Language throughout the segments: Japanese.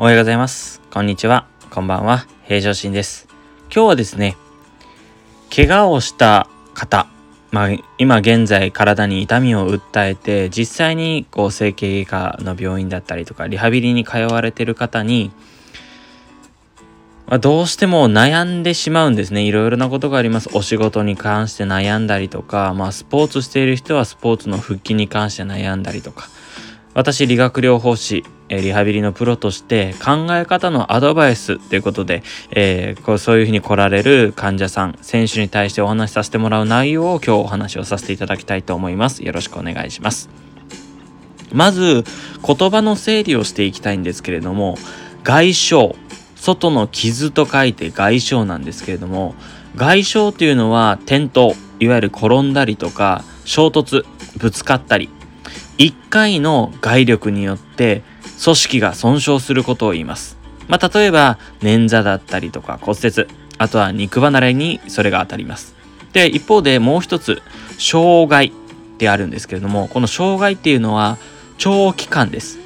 おはようございます。こんにちは。こんばんは。平常心です。今日はですね、怪我をした方、まあ、今現在体に痛みを訴えて、実際にこう整形外科の病院だったりとか、リハビリに通われてる方に、まあ、どうしても悩んでしまうんですね。いろいろなことがあります。お仕事に関して悩んだりとか、まあ、スポーツしている人はスポーツの復帰に関して悩んだりとか、私、理学療法士、リハビリのプロとして考え方のアドバイスということで、えー、こうそういうふうに来られる患者さん、選手に対してお話しさせてもらう内容を今日お話をさせていただきたいと思います。よろしくお願いします。まず、言葉の整理をしていきたいんですけれども、外傷、外の傷と書いて外傷なんですけれども、外傷というのは転倒、いわゆる転んだりとか、衝突、ぶつかったり、1回の外力によって組織が損傷することを言います。まあ、例えば、捻挫だったりとか骨折、あとは肉離れにそれが当たります。で、一方でもう一つ、障害ってあるんですけれども、この障害っていうのは長期間です。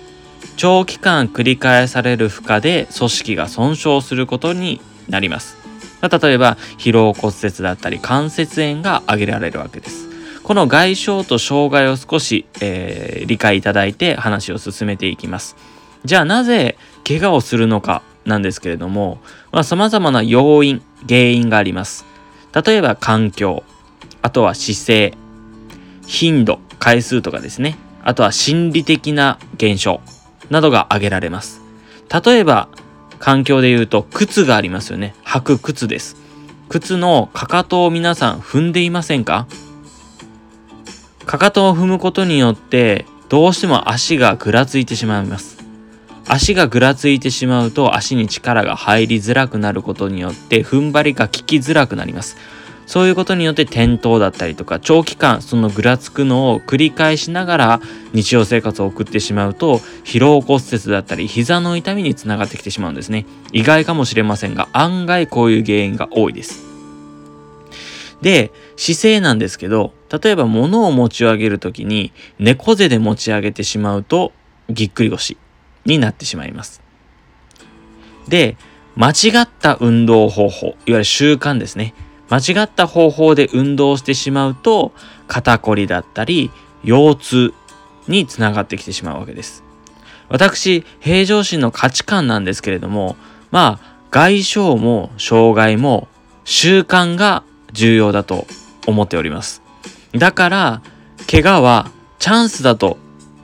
長期間繰り返される負荷で組織が損傷することになります。例えば、疲労骨折だったり関節炎が挙げられるわけです。この外傷と障害を少し、えー、理解いただいて話を進めていきます。じゃあなぜ怪我をするのかなんですけれども、まあ、様々な要因、原因があります。例えば環境、あとは姿勢、頻度、回数とかですね。あとは心理的な現象などが挙げられます。例えば環境で言うと靴がありますよね。履く靴です。靴のかかとを皆さん踏んでいませんか？かかとを踏むことによってどうしても足がぐらついてしまいます。足がぐらついてしまうと足に力が入りづらくなることによって踏ん張りが効きづらくなります。そういうことによって転倒だったりとか長期間そのぐらつくのを繰り返しながら日常生活を送ってしまうと疲労骨折だったり膝の痛みにつながってきてしまうんですね。意外かもしれませんが案外こういう原因が多いです。で、姿勢なんですけど、例えば物を持ち上げるときに猫背で持ち上げてしまうとぎっくり腰になってしまいます。で、間違った運動方法、いわゆる習慣ですね。間違った方法で運動してしまうと肩こりだったり腰痛につながってきてしまうわけです。私、平常心の価値観なんですけれども、まあ、外傷も障害も習慣が重要だと思っております。だから、怪我はチャンスだと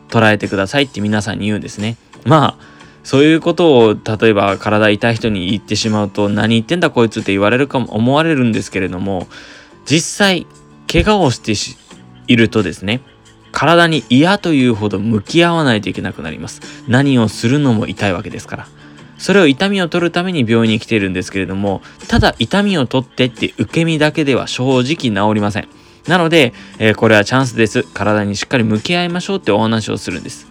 捉えてくださいって皆さんに言うんですね。まあ、そういうことを例えば体痛い人に言ってしまうと何言ってんだこいつって言われるかも思われるんですけれども実際怪我をしているとですね体に嫌というほど向き合わないといけなくなります何をするのも痛いわけですからそれを痛みを取るために病院に来ているんですけれども、ただ痛みを取ってって受け身だけでは正直治りません。なので、えー、これはチャンスです。体にしっかり向き合いましょうってお話をするんです。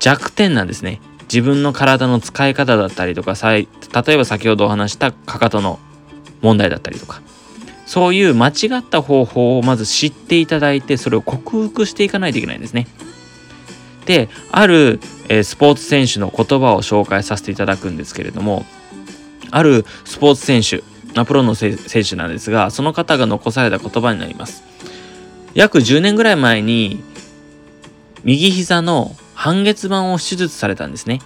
弱点なんですね。自分の体の使い方だったりとか、例えば先ほどお話したかかとの問題だったりとか、そういう間違った方法をまず知っていただいて、それを克服していかないといけないんですね。で、ある、えー、スポーツ選手の言葉を紹介させていただくんですけれども、あるスポーツ選手、プロの選手なんですが、その方が残された言葉になります。約10年ぐらい前に、右膝の半月板を手術されたんですね。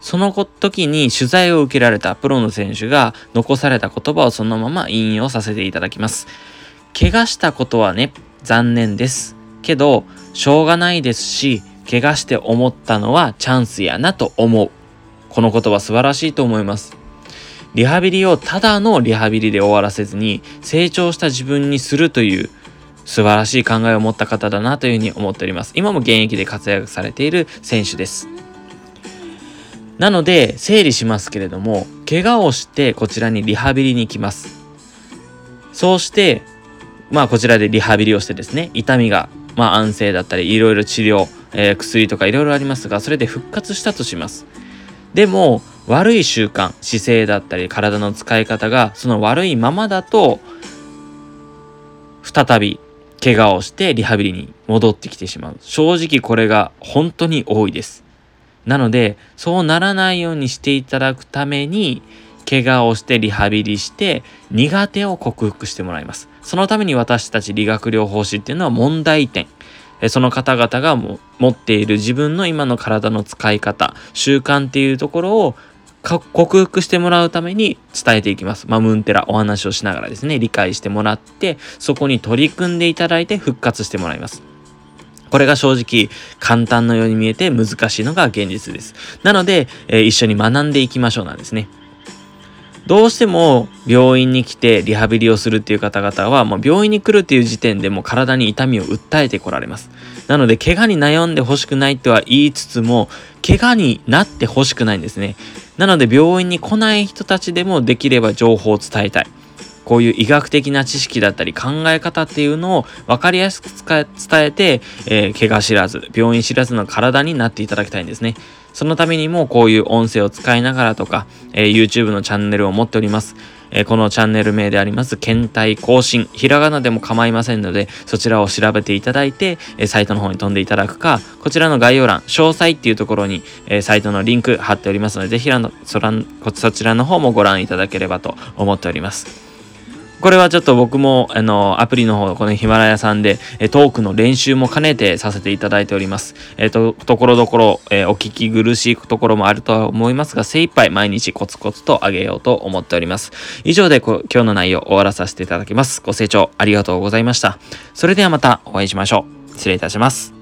その時に取材を受けられたプロの選手が残された言葉をそのまま引用させていただきます。怪我したことはね、残念です。けど、しょうがないですし、怪我して思ったのはチャンスやなと思う。この言葉素晴らしいと思います。リハビリをただのリハビリで終わらせずに成長した自分にするという素晴らしい考えを持った方だなというふうに思っております。今も現役で活躍されている選手です。なので、整理しますけれども、怪我をしてこちらにリハビリに行きます。そうして、まあこちらでリハビリをしてですね、痛みが、まあ安静だったり、いろいろ治療、えー、薬とかいろいろありますが、それで復活したとします。でも、悪い習慣、姿勢だったり体の使い方がその悪いままだと、再び怪我をしてリハビリに戻ってきてしまう。正直これが本当に多いです。なので、そうならないようにしていただくために、怪我をしてリハビリして苦手を克服してもらいます。そのために私たち理学療法士っていうのは問題点、その方々が持っている自分の今の体の使い方、習慣っていうところを克服してもらうために伝えていきます。まあ、ムンテラお話をしながらですね、理解してもらって、そこに取り組んでいただいて復活してもらいます。これが正直簡単のように見えて難しいのが現実です。なので、えー、一緒に学んでいきましょうなんですね。どうしても病院に来てリハビリをするっていう方々は、もう病院に来るっていう時点でもう体に痛みを訴えてこられます。なので、怪我に悩んでほしくないとは言いつつも、怪我になってほしくないんですね。なので、病院に来ない人たちでもできれば情報を伝えたい。こういう医学的な知識だったり考え方っていうのを分かりやすく伝えて、えー、怪我知らず、病院知らずの体になっていただきたいんですね。そのためにもこういう音声を使いながらとか、えー、YouTube のチャンネルを持っております。えー、このチャンネル名であります、検体更新、ひらがなでも構いませんので、そちらを調べていただいて、えー、サイトの方に飛んでいただくか、こちらの概要欄、詳細っていうところに、えー、サイトのリンク貼っておりますので、ぜひらのそらんこそちらの方もご覧いただければと思っております。これはちょっと僕も、あの、アプリの方、このヒマラヤさんで、えトークの練習も兼ねてさせていただいております。えっ、ー、と、ところどころ、えー、お聞き苦しいところもあるとは思いますが、精一杯毎日コツコツと上げようと思っております。以上で今日の内容終わらさせていただきます。ご清聴ありがとうございました。それではまたお会いしましょう。失礼いたします。